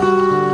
Música